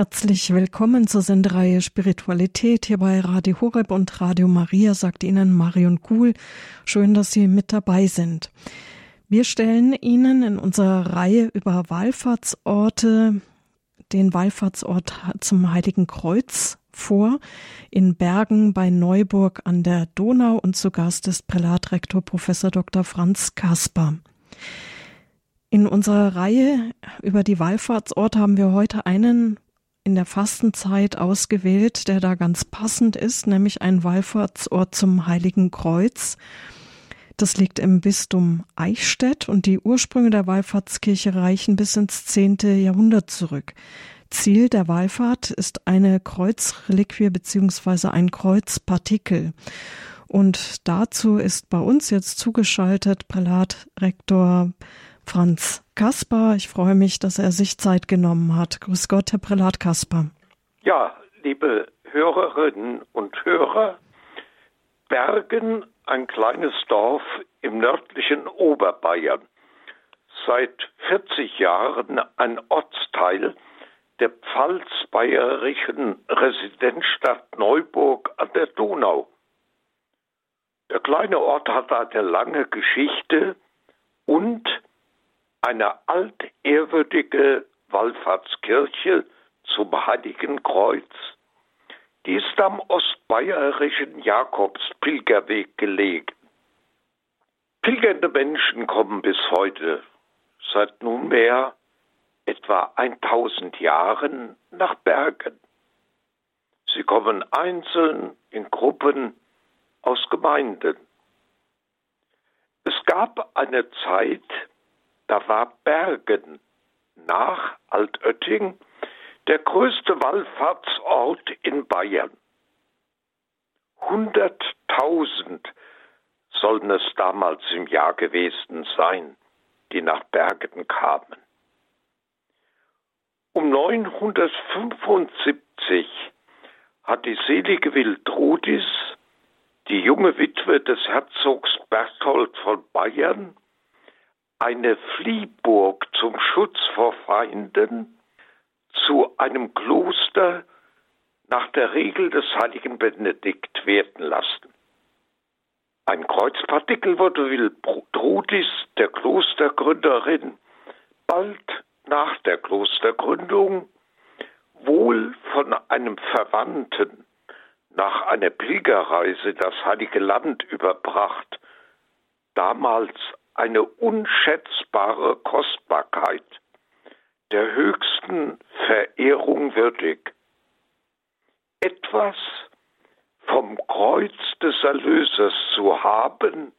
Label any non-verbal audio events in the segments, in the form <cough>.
Herzlich willkommen zur Sendereihe Spiritualität hier bei Radio Horeb und Radio Maria, sagt Ihnen Marion Kuhl. Schön, dass Sie mit dabei sind. Wir stellen Ihnen in unserer Reihe über Wallfahrtsorte den Wallfahrtsort zum Heiligen Kreuz vor in Bergen bei Neuburg an der Donau und zu Gast ist Prälatrektor Professor Dr. Franz Kasper. In unserer Reihe über die Wallfahrtsorte haben wir heute einen in der Fastenzeit ausgewählt, der da ganz passend ist, nämlich ein Wallfahrtsort zum Heiligen Kreuz. Das liegt im Bistum Eichstätt und die Ursprünge der Wallfahrtskirche reichen bis ins zehnte Jahrhundert zurück. Ziel der Wallfahrt ist eine Kreuzreliquie beziehungsweise ein Kreuzpartikel. Und dazu ist bei uns jetzt zugeschaltet Prälat Rektor Franz Kasper. Ich freue mich, dass er sich Zeit genommen hat. Grüß Gott, Herr Prälat Kasper. Ja, liebe Hörerinnen und Hörer, Bergen, ein kleines Dorf im nördlichen Oberbayern. Seit 40 Jahren ein Ortsteil der pfalzbayerischen Residenzstadt Neuburg an der Donau. Der kleine Ort hat eine lange Geschichte und eine altehrwürdige Wallfahrtskirche zum Heiligen Kreuz. Die ist am ostbayerischen Jakobspilgerweg gelegen. Pilgernde Menschen kommen bis heute, seit nunmehr etwa 1000 Jahren, nach Bergen. Sie kommen einzeln, in Gruppen, aus Gemeinden. Es gab eine Zeit, da war Bergen nach Altötting der größte Wallfahrtsort in Bayern. Hunderttausend sollen es damals im Jahr gewesen sein, die nach Bergen kamen. Um 975 hat die selige Wildrudis, die junge Witwe des Herzogs Berthold von Bayern, eine Fliehburg zum Schutz vor Feinden zu einem Kloster nach der Regel des heiligen Benedikt werden lassen. Ein Kreuzpartikel wurde Wiltrudis, der Klostergründerin, bald nach der Klostergründung wohl von einem Verwandten nach einer Pilgerreise das heilige Land überbracht, damals eine unschätzbare Kostbarkeit, der höchsten Verehrung würdig. Etwas vom Kreuz des Erlösers zu haben,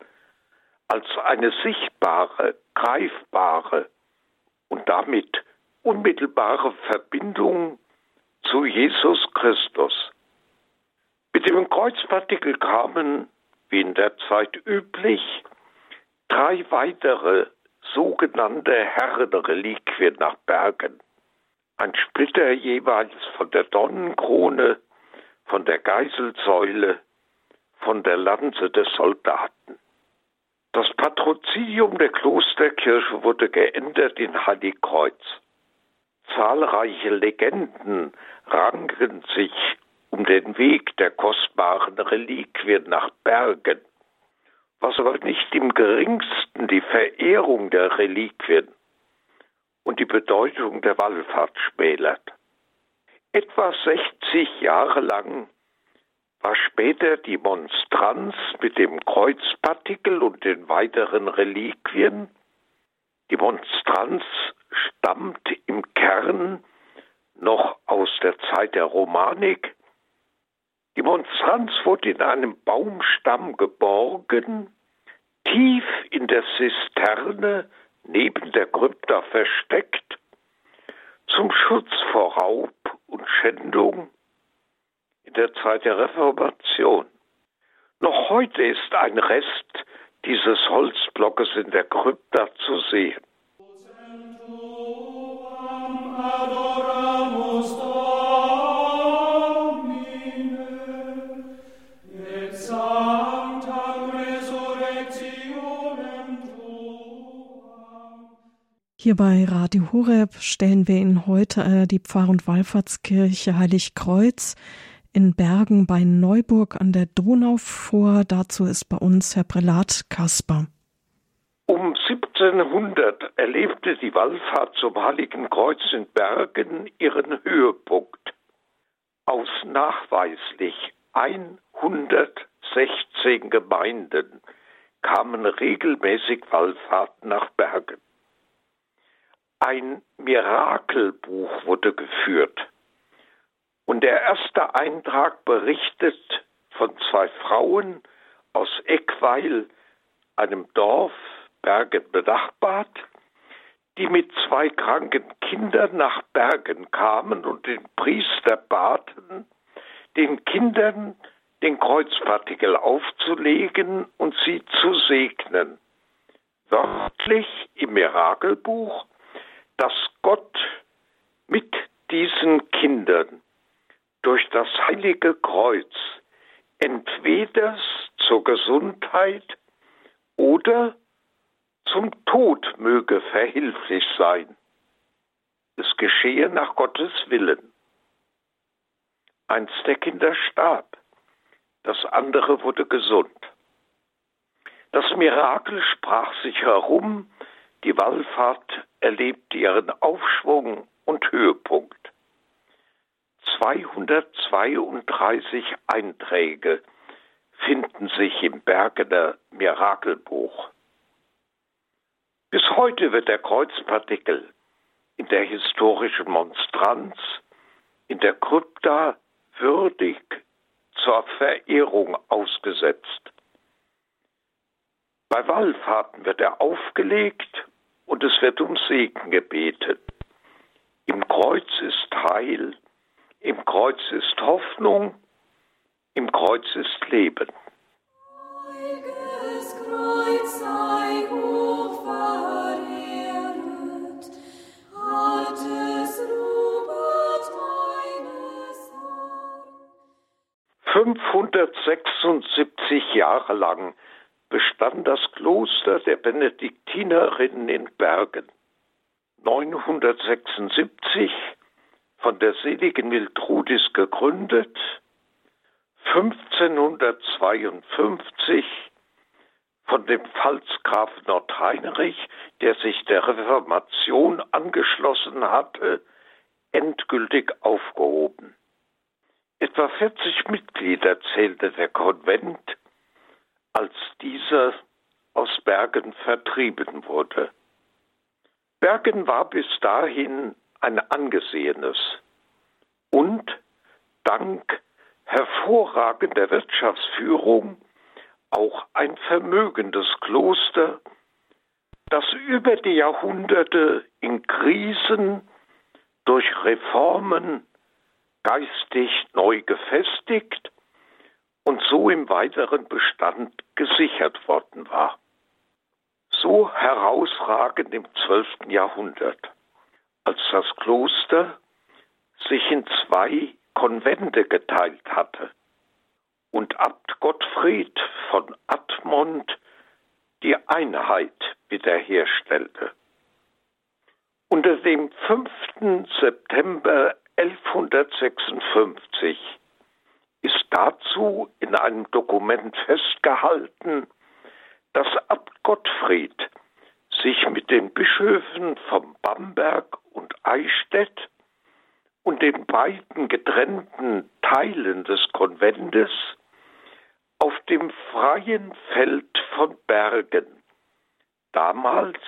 als eine sichtbare, greifbare und damit unmittelbare Verbindung zu Jesus Christus. Mit dem Kreuzpartikel kamen, wie in der Zeit üblich, drei weitere sogenannte Herrenreliquien nach Bergen. Ein Splitter jeweils von der Donnenkrone, von der Geiselsäule, von der Lanze des Soldaten. Das Patrozinium der Klosterkirche wurde geändert in Heiligkreuz. Zahlreiche Legenden ranken sich um den Weg der kostbaren Reliquien nach Bergen was aber nicht im geringsten die Verehrung der Reliquien und die Bedeutung der Wallfahrt schmälert. Etwa 60 Jahre lang war später die Monstranz mit dem Kreuzpartikel und den weiteren Reliquien. Die Monstranz stammt im Kern noch aus der Zeit der Romanik die Monstranz wurde in einem Baumstamm geborgen, tief in der Zisterne neben der Krypta versteckt, zum Schutz vor Raub und Schändung in der Zeit der Reformation. Noch heute ist ein Rest dieses Holzblockes in der Krypta zu sehen. Hier bei Radio Horeb stellen wir Ihnen heute äh, die Pfarr- und Wallfahrtskirche Heiligkreuz in Bergen bei Neuburg an der Donau vor. Dazu ist bei uns Herr Prälat Kasper. Um 1700 erlebte die Wallfahrt zum Heiligen Kreuz in Bergen ihren Höhepunkt. Aus nachweislich 116 Gemeinden kamen regelmäßig Wallfahrten nach Bergen. Ein Mirakelbuch wurde geführt. Und der erste Eintrag berichtet von zwei Frauen aus Eckweil, einem Dorf, Bergen benachbart, die mit zwei kranken Kindern nach Bergen kamen und den Priester baten, den Kindern den Kreuzpartikel aufzulegen und sie zu segnen. Wörtlich im Mirakelbuch dass Gott mit diesen Kindern durch das heilige Kreuz entweder zur Gesundheit oder zum Tod möge verhilflich sein. Es geschehe nach Gottes Willen. Eins der Kinder starb, das andere wurde gesund. Das Mirakel sprach sich herum, die Wallfahrt erlebt ihren Aufschwung und Höhepunkt. 232 Einträge finden sich im Bergener Mirakelbuch. Bis heute wird der Kreuzpartikel in der historischen Monstranz, in der Krypta würdig zur Verehrung ausgesetzt. Bei Wallfahrten wird er aufgelegt und es wird um Segen gebetet. Im Kreuz ist Heil, im Kreuz ist Hoffnung, im Kreuz ist Leben. Kreuz sei hoch verehret, altes Robert meines Herrn. 576 Jahre lang bestand das Kloster der Benediktinerinnen in Bergen. 976 von der seligen Mildrudis gegründet, 1552 von dem Pfalzgraf Nordheinrich, der sich der Reformation angeschlossen hatte, endgültig aufgehoben. Etwa 40 Mitglieder zählte der Konvent als dieser aus Bergen vertrieben wurde. Bergen war bis dahin ein angesehenes und dank hervorragender Wirtschaftsführung auch ein vermögendes Kloster, das über die Jahrhunderte in Krisen durch Reformen geistig neu gefestigt und so im weiteren Bestand gesichert worden war. So herausragend im 12. Jahrhundert, als das Kloster sich in zwei Konvente geteilt hatte und Abt Gottfried von Admont die Einheit wiederherstellte. Unter dem 5. September 1156 ist dazu in einem Dokument festgehalten, dass Abt Gottfried sich mit den Bischöfen von Bamberg und Eichstätt und den beiden getrennten Teilen des Konventes auf dem freien Feld von Bergen, damals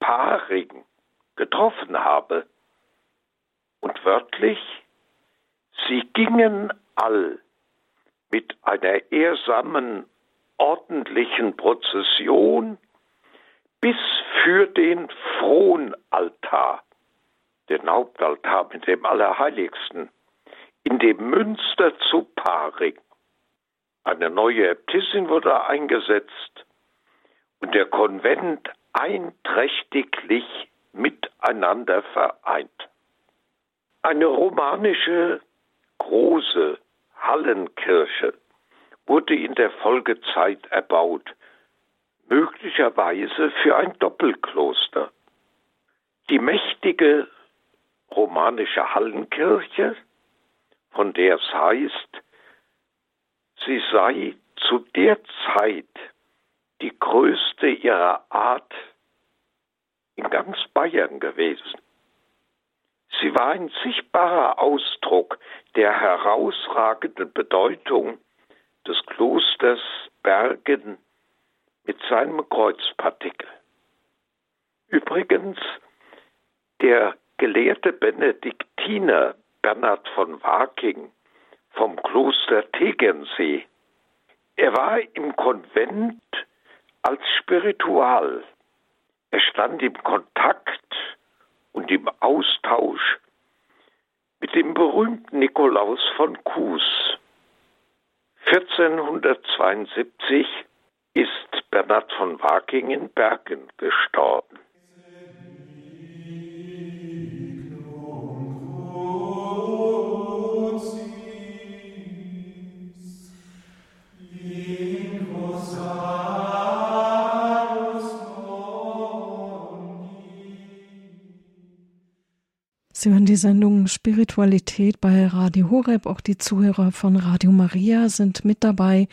Paring, getroffen habe. Und wörtlich, sie gingen all mit einer ehrsamen, ordentlichen Prozession bis für den Fronaltar, den Hauptaltar mit dem Allerheiligsten, in dem Münster zu Paring. Eine neue Äbtissin wurde eingesetzt und der Konvent einträchtiglich miteinander vereint. Eine romanische, große Hallenkirche wurde in der Folgezeit erbaut, möglicherweise für ein Doppelkloster. Die mächtige romanische Hallenkirche, von der es heißt, sie sei zu der Zeit die größte ihrer Art in ganz Bayern gewesen. Sie war ein sichtbarer Ausdruck der herausragenden Bedeutung des Klosters Bergen mit seinem Kreuzpartikel. Übrigens, der gelehrte Benediktiner Bernhard von Waking vom Kloster Tegernsee, er war im Konvent als Spiritual. Er stand im Kontakt und im Austausch mit dem berühmten Nikolaus von Kues. 1472 ist Bernhard von Waking in Bergen gestorben. Sie hören die Sendung Spiritualität bei Radio Horeb. Auch die Zuhörer von Radio Maria sind mit dabei.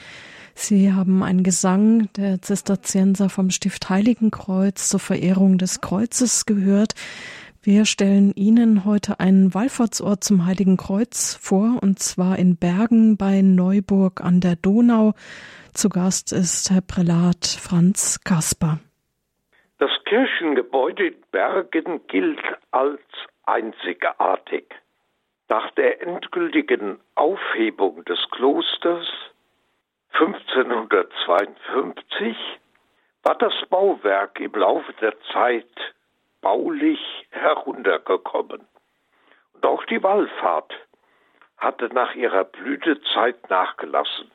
Sie haben einen Gesang der Zisterzienser vom Stift Heiligenkreuz zur Verehrung des Kreuzes gehört. Wir stellen Ihnen heute einen Wallfahrtsort zum Heiligen Kreuz vor, und zwar in Bergen bei Neuburg an der Donau. Zu Gast ist Herr Prälat Franz Kasper. Das Kirchengebäude in Bergen gilt als einzigartig. Nach der endgültigen Aufhebung des Klosters 1552 war das Bauwerk im Laufe der Zeit baulich heruntergekommen. Und auch die Wallfahrt hatte nach ihrer Blütezeit nachgelassen.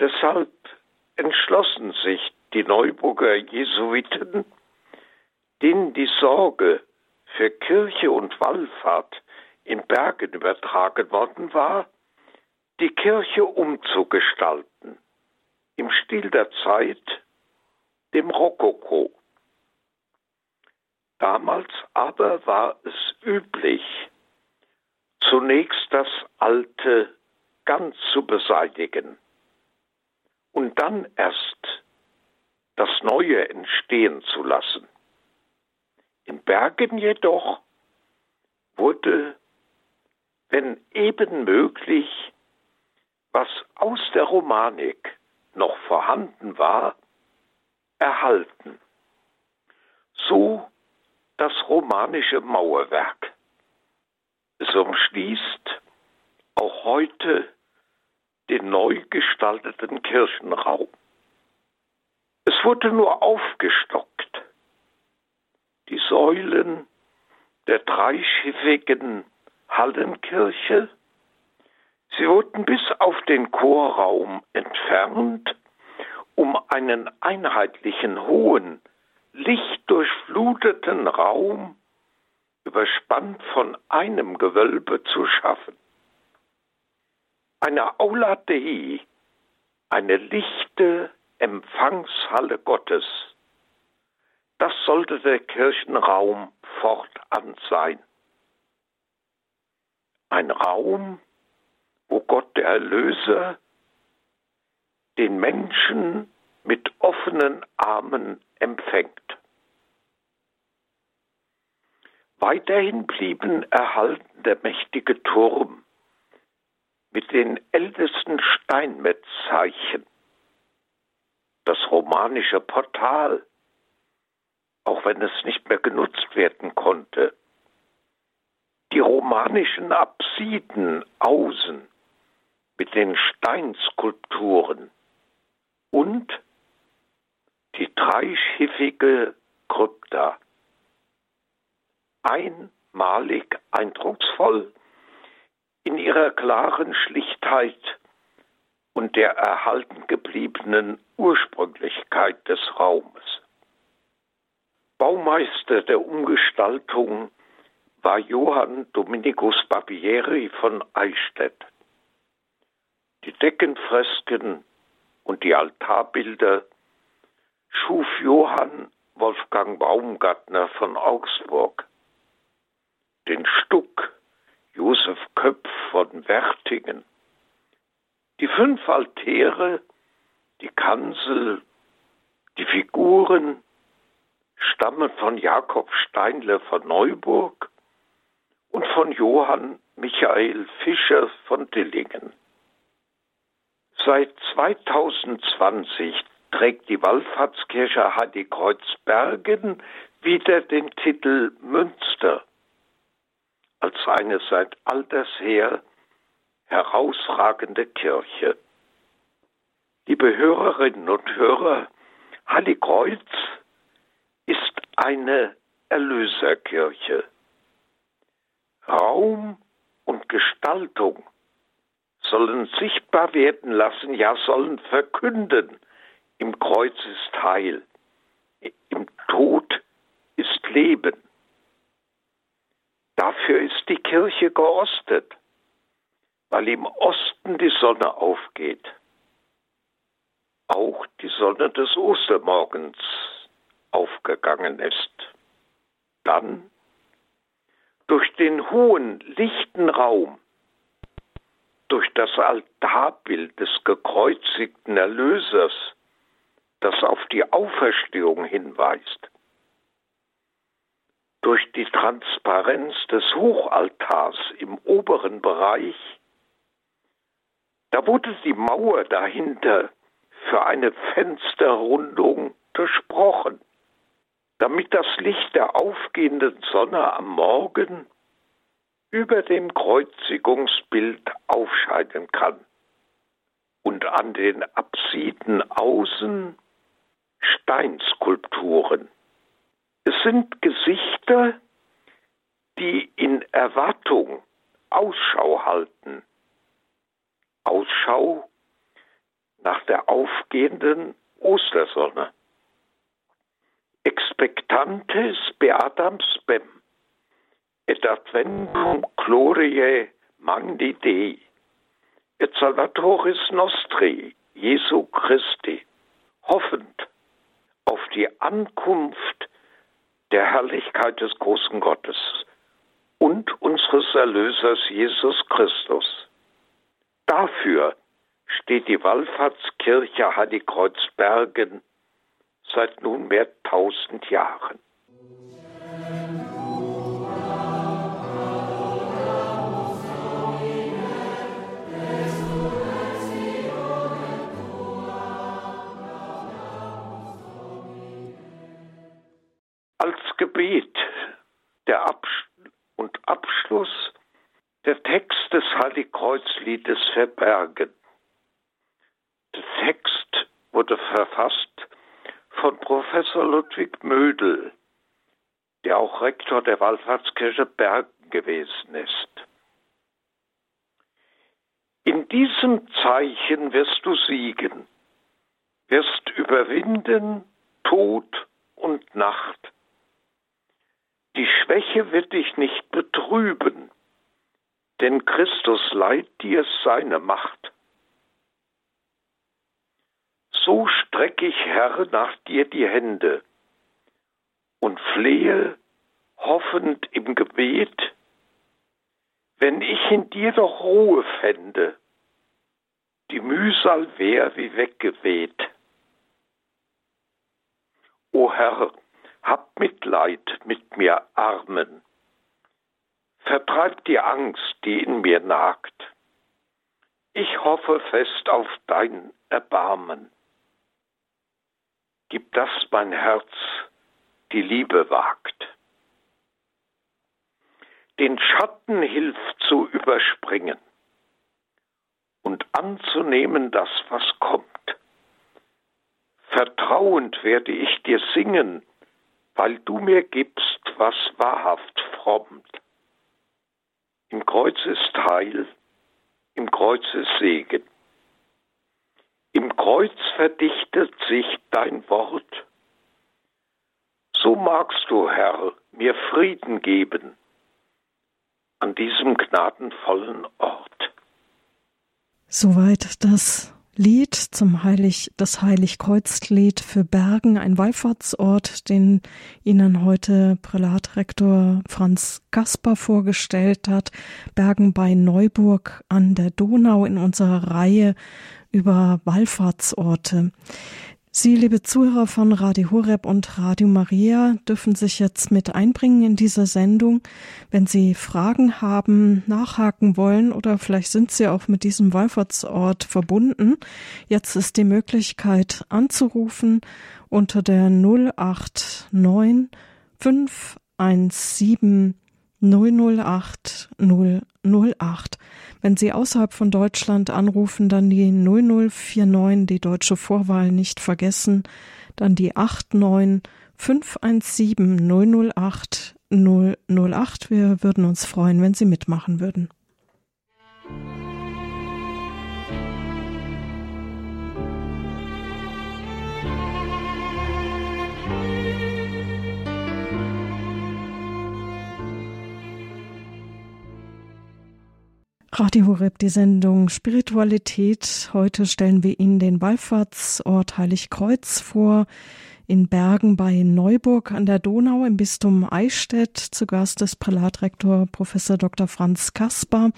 Deshalb entschlossen sich die Neuburger Jesuiten, denen die Sorge für Kirche und Wallfahrt in Bergen übertragen worden war, die Kirche umzugestalten, im Stil der Zeit, dem Rokoko. Damals aber war es üblich, zunächst das Alte ganz zu beseitigen und dann erst das Neue entstehen zu lassen. In Bergen jedoch wurde, wenn eben möglich, was aus der Romanik noch vorhanden war, erhalten. So das romanische Mauerwerk. Es umschließt auch heute den neu gestalteten Kirchenraum. Es wurde nur aufgestockt die Säulen der dreischiffigen Hallenkirche. Sie wurden bis auf den Chorraum entfernt, um einen einheitlichen, hohen, lichtdurchfluteten Raum, überspannt von einem Gewölbe, zu schaffen. Eine Aula Dei, eine lichte Empfangshalle Gottes, das sollte der Kirchenraum fortan sein. Ein Raum, wo Gott der Erlöser den Menschen mit offenen Armen empfängt. Weiterhin blieben erhalten der mächtige Turm mit den ältesten Steinmetzzeichen, das romanische Portal auch wenn es nicht mehr genutzt werden konnte. Die romanischen Apsiden außen mit den Steinskulpturen und die dreischiffige Krypta. Einmalig eindrucksvoll in ihrer klaren Schlichtheit und der erhalten gebliebenen Ursprünglichkeit des Raumes. Baumeister der Umgestaltung war Johann Dominikus Barbieri von Eichstätt. Die Deckenfresken und die Altarbilder schuf Johann Wolfgang Baumgartner von Augsburg, den Stuck Josef Köpf von Wertingen, die fünf Altäre, die Kanzel, die Figuren stammen von Jakob Steinle von Neuburg und von Johann Michael Fischer von Dillingen. Seit 2020 trägt die Wallfahrtskirche Heiligkreuzbergen wieder den Titel Münster als eine seit alters her herausragende Kirche. Liebe Hörerinnen und Hörer, Heiligkreuz ist eine Erlöserkirche. Raum und Gestaltung sollen sichtbar werden lassen, ja sollen verkünden, im Kreuz ist Heil, im Tod ist Leben. Dafür ist die Kirche geostet, weil im Osten die Sonne aufgeht. Auch die Sonne des Ostermorgens aufgegangen ist. Dann durch den hohen, lichten Raum, durch das Altarbild des gekreuzigten Erlösers, das auf die Auferstehung hinweist, durch die Transparenz des Hochaltars im oberen Bereich, da wurde die Mauer dahinter für eine Fensterrundung durchbrochen, damit das Licht der aufgehenden Sonne am Morgen über dem Kreuzigungsbild aufscheinen kann und an den Apsiden außen Steinskulpturen. Es sind Gesichter, die in Erwartung Ausschau halten. Ausschau nach der aufgehenden Ostersonne. Expectantes beatam spem, et adventum gloriae magni Dei, et salvatoris nostri, Jesu Christi, hoffend auf die Ankunft der Herrlichkeit des großen Gottes und unseres Erlösers Jesus Christus. Dafür steht die Wallfahrtskirche Heiligkreuzbergen seit nunmehr tausend Jahren. Gebet der Absch und Abschluss der Text des Heiligkreuzliedes verbergen. Der Text wurde verfasst von Professor Ludwig Mödel, der auch Rektor der Wallfahrtskirche Bergen gewesen ist. In diesem Zeichen wirst du siegen, wirst überwinden Tod und Nacht die Schwäche wird dich nicht betrüben, denn Christus leiht dir seine Macht. So strecke ich, Herr, nach dir die Hände und flehe, hoffend im Gebet, wenn ich in dir doch Ruhe fände, die Mühsal wär wie weggeweht. O Herr, hab Mitleid mit mir Armen. Vertreib die Angst, die in mir nagt. Ich hoffe fest auf dein Erbarmen. Gib das mein Herz die Liebe wagt. Den Schatten hilft zu überspringen und anzunehmen das, was kommt. Vertrauend werde ich dir singen, weil du mir gibst, was wahrhaft frommt. Im Kreuz ist Heil, im Kreuz ist Segen. Im Kreuz verdichtet sich dein Wort. So magst du, Herr, mir Frieden geben an diesem gnadenvollen Ort. Soweit das Lied zum Heilig, das Heiligkreuzlied für Bergen, ein Wallfahrtsort, den Ihnen heute Prälatrektor Franz Kasper vorgestellt hat. Bergen bei Neuburg an der Donau in unserer Reihe über Wallfahrtsorte. Sie, liebe Zuhörer von Radio Horeb und Radio Maria, dürfen sich jetzt mit einbringen in diese Sendung. Wenn Sie Fragen haben, nachhaken wollen oder vielleicht sind Sie auch mit diesem Wallfahrtsort verbunden, jetzt ist die Möglichkeit anzurufen unter der 089 517 008 008. Wenn Sie außerhalb von Deutschland anrufen, dann die 0049, die deutsche Vorwahl nicht vergessen, dann die 89 517 008 008. Wir würden uns freuen, wenn Sie mitmachen würden. Radio Horeb, die Sendung Spiritualität. Heute stellen wir Ihnen den Wallfahrtsort Heiligkreuz vor in Bergen bei Neuburg an der Donau im Bistum Eichstätt. Zu Gast ist Prälatrektor Professor Dr. Franz Kasper.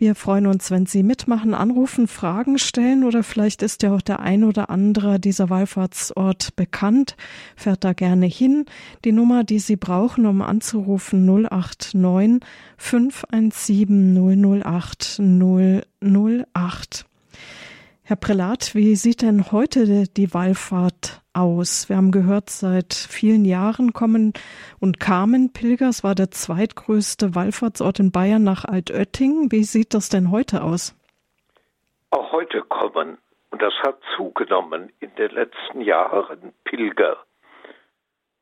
Wir freuen uns, wenn Sie mitmachen, anrufen, Fragen stellen oder vielleicht ist ja auch der ein oder andere dieser Wallfahrtsort bekannt, fährt da gerne hin. Die Nummer, die Sie brauchen, um anzurufen, 089 517 008 008. Herr Prälat, wie sieht denn heute die Wallfahrt aus? Wir haben gehört, seit vielen Jahren kommen und kamen Pilger. Es war der zweitgrößte Wallfahrtsort in Bayern nach Altötting. Wie sieht das denn heute aus? Auch heute kommen, und das hat zugenommen in den letzten Jahren, Pilger.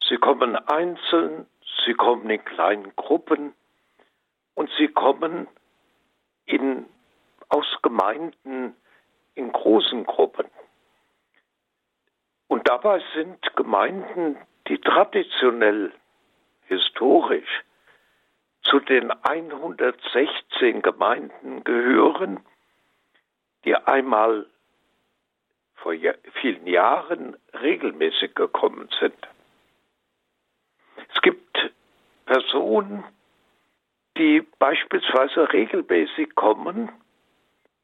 Sie kommen einzeln, sie kommen in kleinen Gruppen und sie kommen in, aus Gemeinden, in großen Gruppen. Und dabei sind Gemeinden, die traditionell, historisch zu den 116 Gemeinden gehören, die einmal vor vielen Jahren regelmäßig gekommen sind. Es gibt Personen, die beispielsweise regelmäßig kommen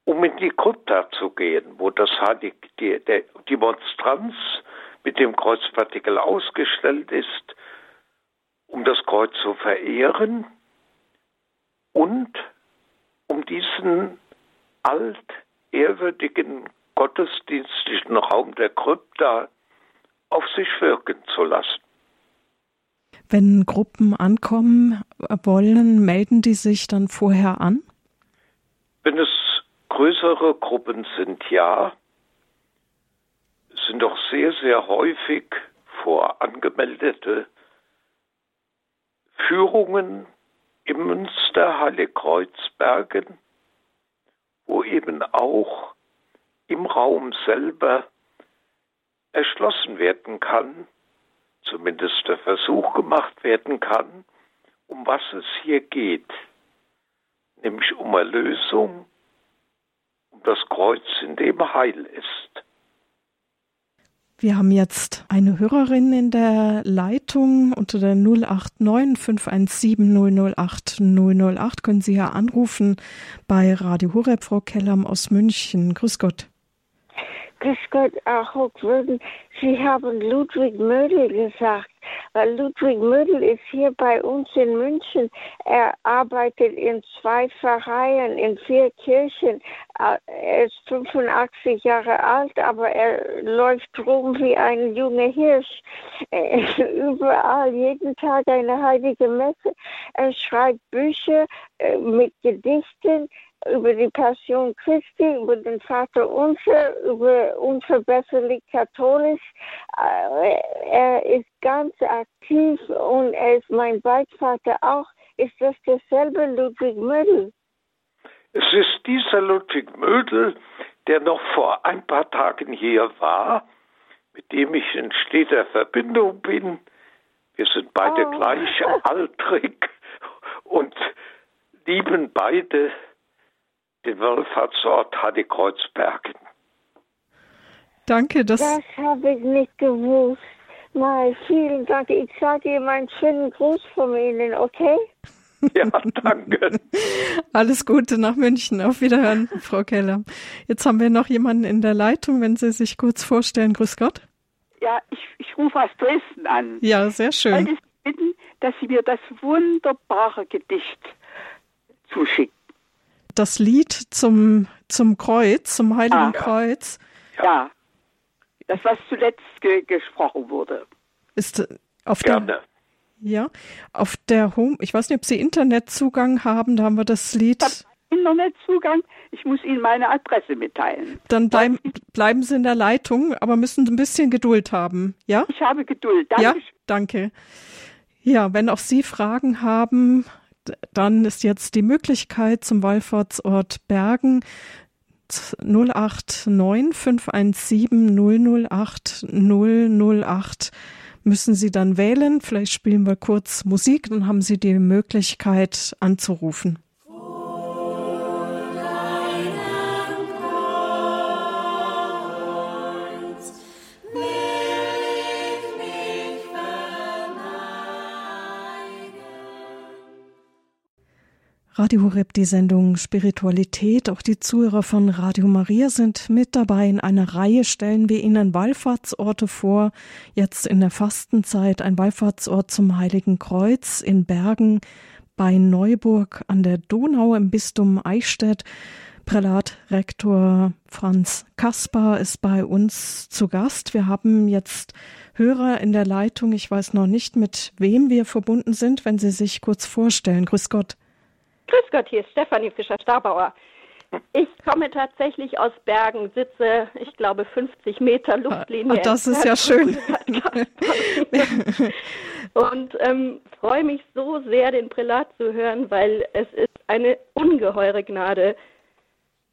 um in die Krypta zu gehen, wo das Heilig, die, der, die Monstranz mit dem Kreuzpartikel ausgestellt ist, um das Kreuz zu verehren und um diesen altehrwürdigen gottesdienstlichen Raum der Krypta auf sich wirken zu lassen. Wenn Gruppen ankommen wollen, melden die sich dann vorher an? Wenn es größere Gruppen sind ja, sind doch sehr, sehr häufig vorangemeldete Führungen im Münster Heiligkreuzbergen, wo eben auch im Raum selber erschlossen werden kann, zumindest der Versuch gemacht werden kann, um was es hier geht, nämlich um Erlösung, das Kreuz, in dem Heil ist. Wir haben jetzt eine Hörerin in der Leitung unter der 089 517 008 008. Können Sie ja anrufen bei Radio Horeb, Frau Kellam aus München. Grüß Gott. Grüß auch würden, Sie haben Ludwig Mödel gesagt, weil Ludwig Mödel ist hier bei uns in München. Er arbeitet in zwei Pfarreien, in vier Kirchen. Er ist 85 Jahre alt, aber er läuft rum wie ein junger Hirsch. <laughs> Überall, jeden Tag eine heilige Messe. Er schreibt Bücher äh, mit Gedichten über die Passion Christi, über den Vater Unser, über unverbesserlich katholisch. Äh, er ist ganz aktiv und er ist mein Beichtvater auch. Ist das derselbe Ludwig Mödel? Es ist dieser Ludwig Mödel, der noch vor ein paar Tagen hier war, mit dem ich in steter Verbindung bin. Wir sind beide oh. gleichaltrig <laughs> und lieben beide den Wallfahrtsort Heiligkreuzbergen. Danke, das. Das habe ich nicht gewusst. Mal, vielen Dank. Ich sage ihm einen schönen Gruß von Ihnen, okay? <laughs> Ja, danke. Alles Gute nach München. Auf Wiederhören, <laughs> Frau Keller. Jetzt haben wir noch jemanden in der Leitung, wenn Sie sich kurz vorstellen. Grüß Gott. Ja, ich, ich rufe aus Dresden an. Ja, sehr Ich schön. wollte Sie bitten, dass Sie mir das wunderbare Gedicht zuschicken. Das Lied zum, zum Kreuz, zum Heiligen Ah. Kreuz, Ja. Das, was zuletzt ge gesprochen wurde. ist äh, auf der, Gerne. ja, auf der Home, ich weiß nicht, ob Sie Internetzugang haben, da haben wir das Lied. Habe Internetzugang. Ich muss Ihnen meine Adresse mitteilen. Dann bleiben, bleiben Sie in der Leitung, aber müssen ein bisschen Geduld haben, ja? Ich habe Geduld. Ja, Danke. danke. Ja, wenn auch Sie Fragen haben, dann ist jetzt die Möglichkeit zum Wallfahrtsort Bergen 089 517 008 008 müssen Sie dann wählen. Vielleicht spielen wir kurz Musik, dann haben Sie die Möglichkeit anzurufen. Radio Horeb, die Sendung Spiritualität. Auch die Zuhörer von Radio Maria sind mit dabei. In einer Reihe stellen wir Ihnen Wallfahrtsorte vor. Jetzt in der Fastenzeit ein Wallfahrtsort zum Heiligen Kreuz in Bergen bei Neuburg an der Donau im Bistum Eichstätt. Prälat Rektor Franz Kaspar ist bei uns zu Gast. Wir haben jetzt Hörer in der Leitung. Ich weiß noch nicht, mit wem wir verbunden sind, wenn Sie sich kurz vorstellen. Grüß Gott. Grüß Gott, hier ist Stefanie Fischer-Starbauer. Ich komme tatsächlich aus Bergen, sitze, ich glaube, 50 Meter Luftlinie. Ah, das ist ja schön. <laughs> Und ähm, freue mich so sehr, den Prälat zu hören, weil es ist eine ungeheure Gnade.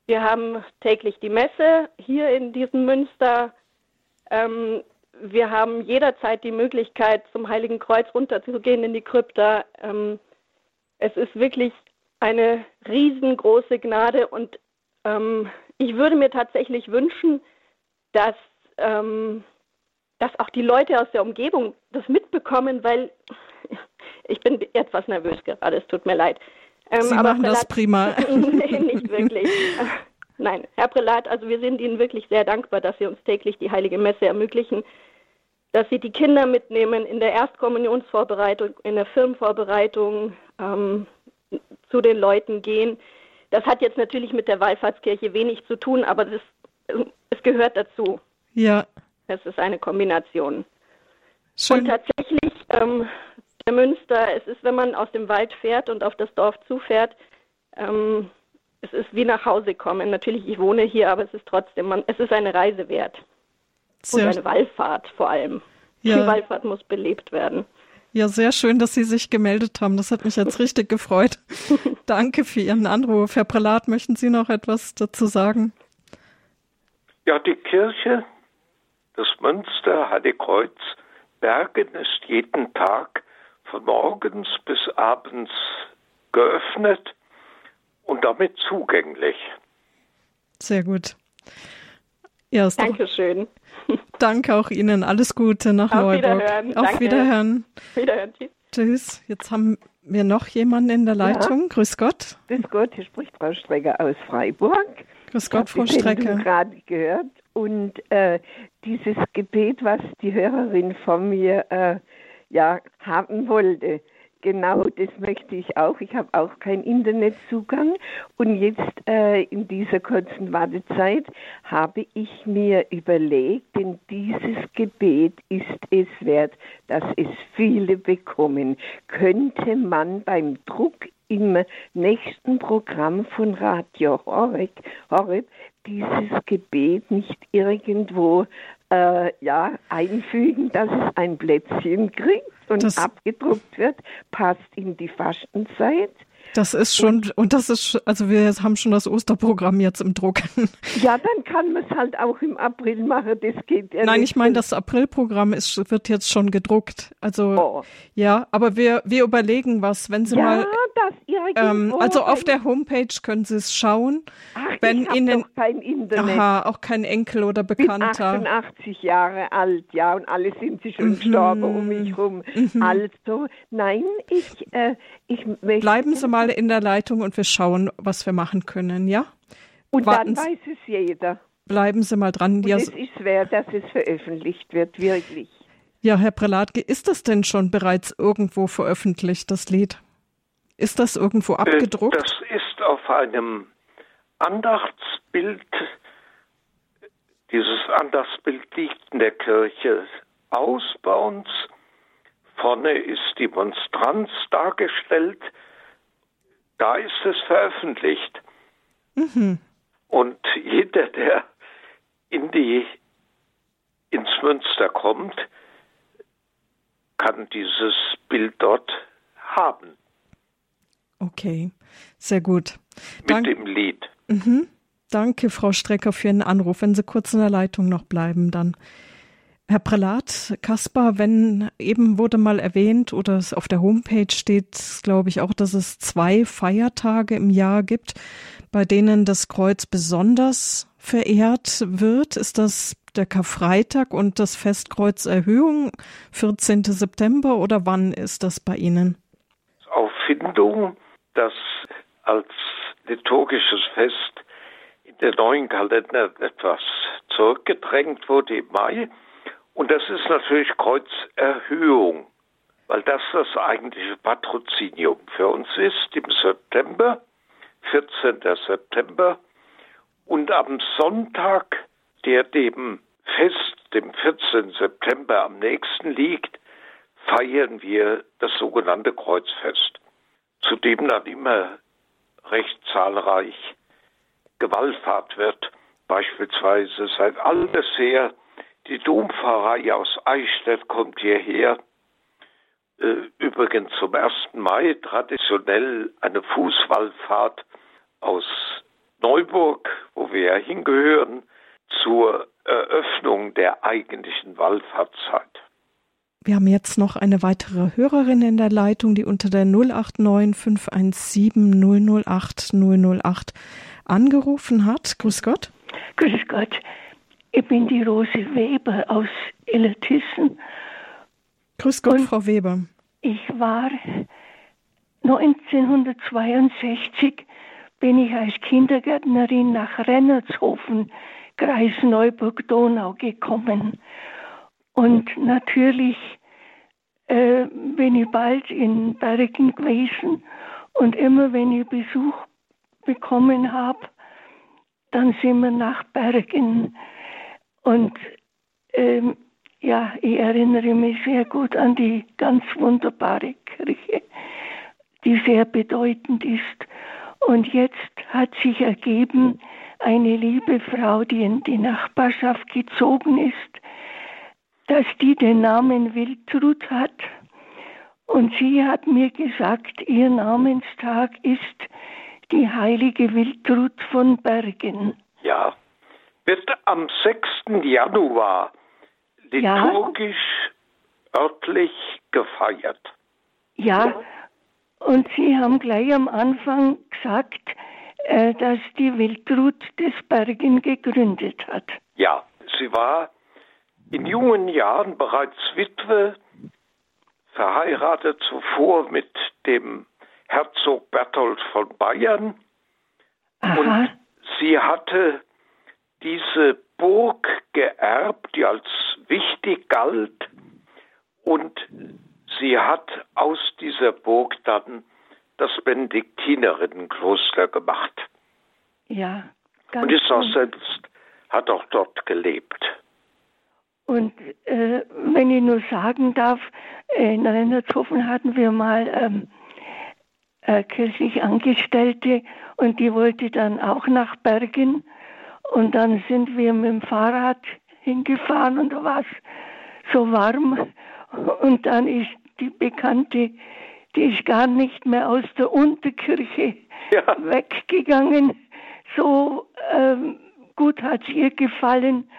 Wir haben täglich die Messe hier in diesem Münster. Ähm, wir haben jederzeit die Möglichkeit, zum Heiligen Kreuz runterzugehen in die Krypta. Ähm, es ist wirklich eine riesengroße Gnade und ähm, ich würde mir tatsächlich wünschen, dass, ähm, dass auch die Leute aus der Umgebung das mitbekommen, weil ich bin etwas nervös gerade, es tut mir leid. Ähm, Sie machen das Prälat- prima. <laughs> nee, nicht wirklich. Nein, Herr Prälat, also wir sind Ihnen wirklich sehr dankbar, dass Sie uns täglich die Heilige Messe ermöglichen, dass Sie die Kinder mitnehmen in der Erstkommunionsvorbereitung, in der Firmenvorbereitung, ähm, zu den Leuten gehen. Das hat jetzt natürlich mit der Wallfahrtskirche wenig zu tun, aber das, es gehört dazu. Ja, Es ist eine Kombination. Und schön. tatsächlich, ähm, der Münster, es ist, wenn man aus dem Wald fährt und auf das Dorf zufährt, ähm, es ist wie nach Hause kommen. Natürlich, ich wohne hier, aber es ist trotzdem, man, es ist eine Reise wert. Und Sehr, eine Wallfahrt vor allem. Ja. Die Wallfahrt muss belebt werden. Ja, sehr schön, dass Sie sich gemeldet haben. Das hat mich jetzt richtig gefreut. <laughs> Danke für Ihren Anruf. Herr Prälat, möchten Sie noch etwas dazu sagen? Ja, die Kirche, das Münster Heiligkreuz Bergen ist jeden Tag von morgens bis abends geöffnet und damit zugänglich. Sehr gut. Ja, ist doch, Dankeschön. Danke auch Ihnen. Alles Gute nach Auf Neuburg. Wiederhören. Auf Danke. Wiederhören. Wiederhören. Tschüss. Tschüss. Jetzt haben wir noch jemanden in der Leitung. Grüß Gott. Grüß Gott, hier spricht Frau Strecker aus Freiburg. Grüß Ich Gott, Frau die Sendung Strecke. gerade gehört und äh, dieses Gebet, was die Hörerin von mir äh, ja haben wollte, genau das möchte ich auch. Ich habe auch keinen Internetzugang und jetzt äh, in dieser kurzen Wartezeit habe ich mir überlegt, denn dieses Gebet ist es wert, dass es viele bekommen. Könnte man beim Druck im nächsten Programm von Radio Horeb, dieses Gebet nicht irgendwo äh, ja, einfügen, dass es ein Plätzchen kriegt und Das- abgedruckt wird, passt in die Fastenzeit. Das ist schon, und, und, das ist, also wir haben schon das Osterprogramm jetzt im Druck. <laughs> Ja, dann kann man es halt auch im April machen, das geht ja Nein, ich meine, das Aprilprogramm ist, wird jetzt schon gedruckt. Also, oh. ja, aber wir, wir überlegen was, wenn Sie ja, mal, ähm, also auf der Homepage können Sie es schauen. Ach, wenn ich Ihnen, doch kein Internet. Aha, auch kein Enkel oder Bekannter. Bin 88 Jahre alt, ja, und alle sind sie schon mhm. gestorben um mich rum. Mhm. Also, nein, ich, äh, ich möchte. Bleiben Sie mal in der Leitung und wir schauen, was wir machen können, ja? Und Warten dann weiß es jeder. Bleiben Sie mal dran. Und ja, es ist wert, dass es veröffentlicht wird, wirklich. Ja, Herr Prelatke, ist das denn schon bereits irgendwo veröffentlicht, das Lied? Ist das irgendwo äh, abgedruckt? Das ist auf einem Andachtsbild. Dieses Andachtsbild liegt in der Kirche aus bei uns. Vorne ist die Monstranz dargestellt. Da ist es veröffentlicht. Mhm. Und jeder, der in die, ins Münster kommt, kann dieses Bild dort haben. Okay, sehr gut. Mit Dank dem Lied. Mhm. Danke, Frau Strecker, für Ihren Anruf. Wenn Sie kurz in der Leitung noch bleiben, dann. Herr Prälat, Kaspar, wenn eben wurde mal erwähnt oder es auf der Homepage steht, glaube ich auch, dass es zwei Feiertage im Jahr gibt, bei denen das Kreuz besonders verehrt wird. Ist das der Karfreitag und das Festkreuzerhöhung, 14. September oder wann ist das bei Ihnen? Auffindung, das als liturgisches Fest in den neuen Kalender etwas zurückgedrängt wurde im Mai. Und das ist natürlich Kreuzerhöhung, weil das das eigentliche Patrozinium für uns ist im September, 14. September. Und am Sonntag, der dem Fest, dem 14. September am nächsten liegt, feiern wir das sogenannte Kreuzfest, zu dem dann immer recht zahlreich gewallfahrt wird. Beispielsweise seit alters her die Dompfarrei aus Eichstätt kommt hierher. Äh, übrigens zum 1. Mai traditionell eine Fußwallfahrt aus Neuburg, wo wir ja hingehören, zur Eröffnung der eigentlichen Wallfahrtszeit. Wir haben jetzt noch eine weitere Hörerin in der Leitung, die unter der 089 517 008 008 angerufen hat. Grüß Gott. Grüß Gott. Ich bin die Rose Weber aus Illertissen. Grüß Gott, Und Frau Weber. Ich war 1962 bin ich als Kindergärtnerin nach Rennertshofen, Kreis Neuburg-Donau gekommen. Und natürlich äh, bin ich bald in Bergen gewesen und immer wenn ich Besuch bekommen habe, dann sind wir nach Bergen. Und ähm, ja, ich erinnere mich sehr gut an die ganz wunderbare Kirche, die sehr bedeutend ist. Und jetzt hat sich ergeben, eine liebe Frau, die in die Nachbarschaft gezogen ist, dass die den Namen Wiltrud hat. Und sie hat mir gesagt, ihr Namenstag ist die heilige Wiltrud von Bergen. Ja, wird am 6. Januar liturgisch ja. örtlich gefeiert. Ja, und Sie haben gleich am Anfang gesagt, äh, dass die Wiltrud des Bergen gegründet hat. Ja, sie war in jungen Jahren bereits Witwe, verheiratet zuvor mit dem Herzog Berthold von Bayern. Aha. Und sie hatte diese Burg geerbt, die als wichtig galt. Und sie hat aus dieser Burg dann das Benediktinerinnenkloster gemacht. Ja. Ganz und ist auch selbst, hat auch dort gelebt. Und äh, wenn ich nur sagen darf, in Rennertshofen hatten wir mal ähm, äh, kirchlich Angestellte und die wollte dann auch nach Bergen. Und dann sind wir mit dem Fahrrad hingefahren und da war es so warm. Und dann ist die bekannte die ist gar nicht mehr aus der Unterkirche ja. weggegangen. So ähm, gut hat es ihr gefallen.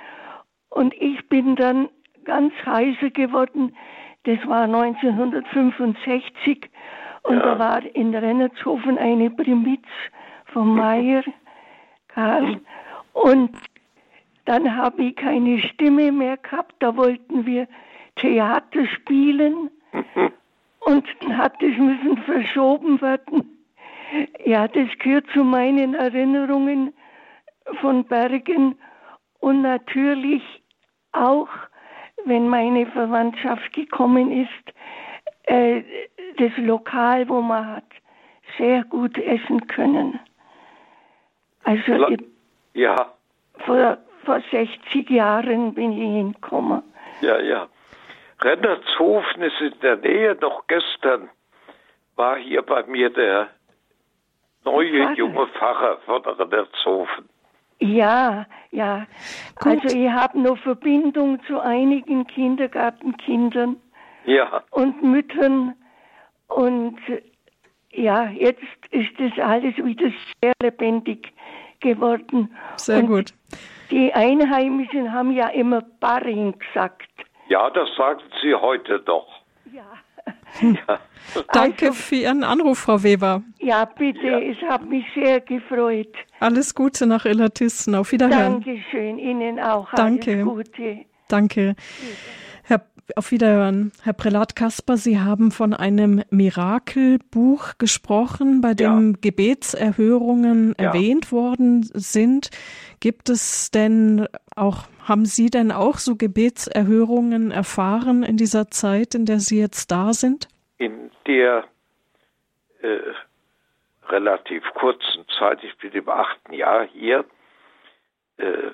Und ich bin dann ganz heiser geworden. Das war 1965. Und ja. da war in Rennertshofen eine Primiz von Meyer, Karl. Und dann habe ich keine Stimme mehr gehabt. Da wollten wir Theater spielen. <laughs> Und dann hat es müssen verschoben werden. Ja, das gehört zu meinen Erinnerungen von Bergen und natürlich auch, wenn meine Verwandtschaft gekommen ist, äh, das Lokal, wo man hat sehr gut essen können. Also ja. vor, vor 60 Jahren bin ich hingekommen. Ja, ja. Rennertshofen ist in der Nähe. Noch gestern war hier bei mir der neue Pfarrer. junge Pfarrer von Rennertshofen. Ja, ja. Gut. Also ich habe noch Verbindung zu einigen Kindergartenkindern ja. und Müttern. Und ja, jetzt ist das alles wieder sehr lebendig geworden. Sehr und gut. Die Einheimischen haben ja immer Baring gesagt. Ja, das sagen Sie heute doch. Ja. ja. Danke also, für Ihren Anruf, Frau Weber. Ja, bitte, ja. es hat mich sehr gefreut. Alles Gute nach Illertissen. Auf Wiederhören. Dankeschön, Ihnen auch. Danke. Alles Gute. Danke. Herr, auf Wiederhören. Herr Prälat Kasper, Sie haben von einem Mirakelbuch gesprochen, bei dem ja. Gebetserhörungen ja. erwähnt worden sind. Gibt es denn auch, haben Sie denn auch so Gebetserhörungen erfahren in dieser Zeit, in der Sie jetzt da sind? In der äh, relativ kurzen Zeit, ich bin im achten Jahr hier, äh,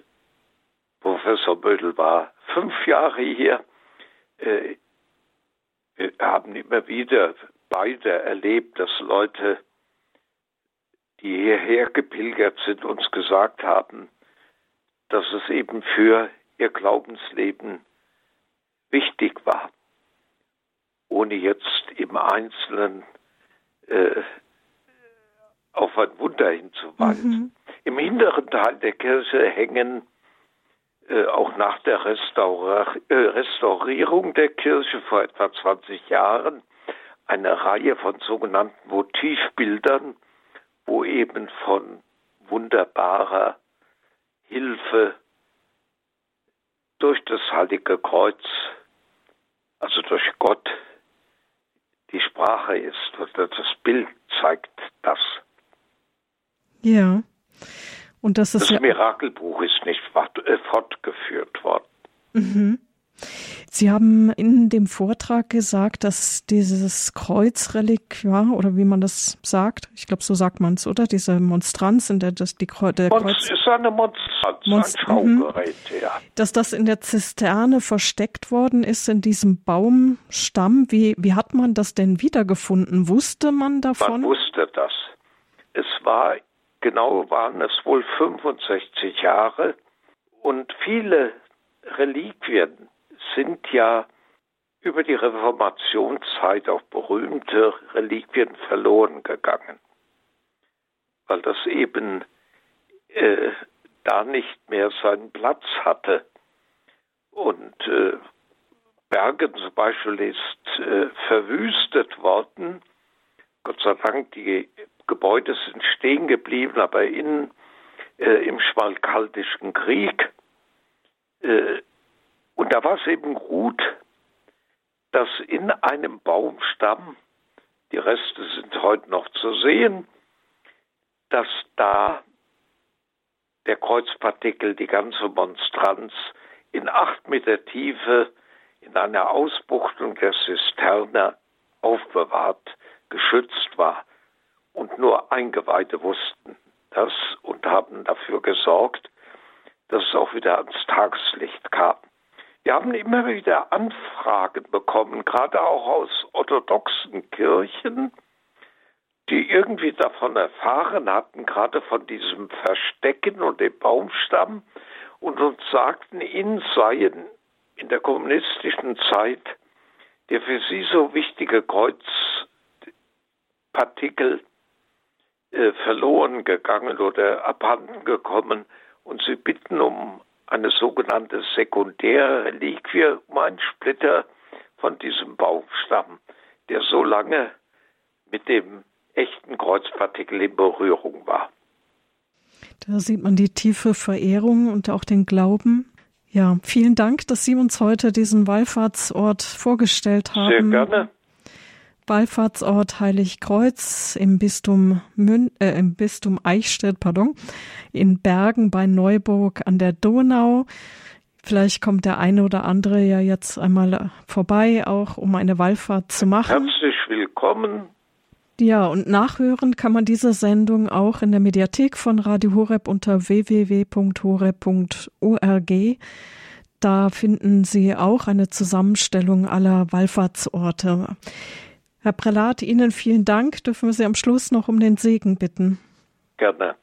Professor Bödel war fünf Jahre hier, äh, wir haben immer wieder beide erlebt, dass Leute, die hierher gepilgert sind, uns gesagt haben, dass es eben für ihr Glaubensleben wichtig war, ohne jetzt im Einzelnen äh, auf ein Wunder hinzuweisen. Mhm. Im hinteren Teil der Kirche hängen äh, auch nach der Restaura äh, Restaurierung der Kirche vor etwa 20 Jahren eine Reihe von sogenannten Motivbildern, wo eben von wunderbarer Hilfe durch das Heilige Kreuz, also durch Gott, die Sprache ist oder das Bild zeigt das. Ja. Und das ist das ja Mirakelbuch ist nicht äh, fortgeführt worden. Mhm. Sie haben in dem Vortrag gesagt, dass dieses Kreuzrelikt, ja, oder wie man das sagt, ich glaube, so sagt man es, oder? Diese Monstranz, in der das die der Monst Kreuz ist eine Monstranz, Monst ein Schaugerät, mhm. ja. Dass das in der Zisterne versteckt worden ist, in diesem Baumstamm. Wie, wie hat man das denn wiedergefunden? Wusste man davon? Man wusste das. Es war, genau waren es wohl 65 Jahre und viele Reliquien sind ja über die Reformationszeit auch berühmte Reliquien verloren gegangen, weil das eben äh, da nicht mehr seinen Platz hatte. Und äh, Bergen zum Beispiel ist äh, verwüstet worden. Gott sei Dank, die Gebäude sind stehen geblieben, aber innen äh, im Schmalkaldischen Krieg äh, und da war es eben gut, dass in einem Baumstamm, die Reste sind heute noch zu sehen, dass da der Kreuzpartikel, die ganze Monstranz in acht Meter Tiefe in einer Ausbuchtung der Zisterne aufbewahrt, geschützt war. Und nur Eingeweihte wussten das und haben dafür gesorgt, dass es auch wieder ans Tageslicht kam. Wir haben immer wieder Anfragen bekommen, gerade auch aus orthodoxen Kirchen, die irgendwie davon erfahren hatten, gerade von diesem Verstecken und dem Baumstamm, und uns sagten, ihnen seien in der kommunistischen Zeit der für sie so wichtige Kreuz, Partikel äh, verloren gegangen oder abhanden gekommen und sie bitten um eine sogenannte sekundäre Reliquie, um einen Splitter von diesem Baumstamm, der so lange mit dem echten Kreuzpartikel in Berührung war. Da sieht man die tiefe Verehrung und auch den Glauben. Ja, vielen Dank, dass Sie uns heute diesen Wallfahrtsort vorgestellt haben. Sehr gerne. Wallfahrtsort Heiligkreuz im Bistum, Mün äh, im Bistum Eichstätt, pardon, in Bergen bei Neuburg an der Donau. Vielleicht kommt der eine oder andere ja jetzt einmal vorbei, auch um eine Wallfahrt zu machen. Herzlich willkommen. Ja, und nachhören kann man diese Sendung auch in der Mediathek von Radio Horeb unter www.horeb.org. Da finden Sie auch eine Zusammenstellung aller Wallfahrtsorte. Herr Prälat, Ihnen vielen Dank. Dürfen wir Sie am Schluss noch um den Segen bitten? Gerne.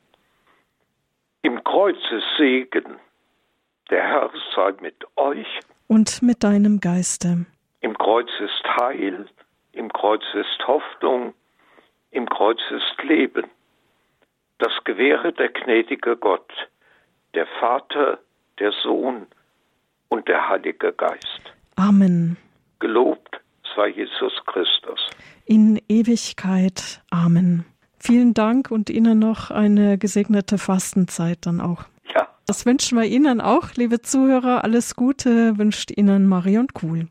Im Kreuzessegen. Der Herr sei mit euch. Und mit deinem Geiste. Im Kreuz ist Heil, im Kreuz ist Hoffnung, im Kreuz ist Leben. Das gewähre der gnädige Gott, der Vater, der Sohn und der Heilige Geist. Amen. Gelobt sei Jesus Christus. In Ewigkeit. Amen. Vielen Dank und Ihnen noch eine gesegnete Fastenzeit dann auch. Ja. Das wünschen wir Ihnen auch, liebe Zuhörer. Alles Gute wünscht Ihnen Marion Kuhl.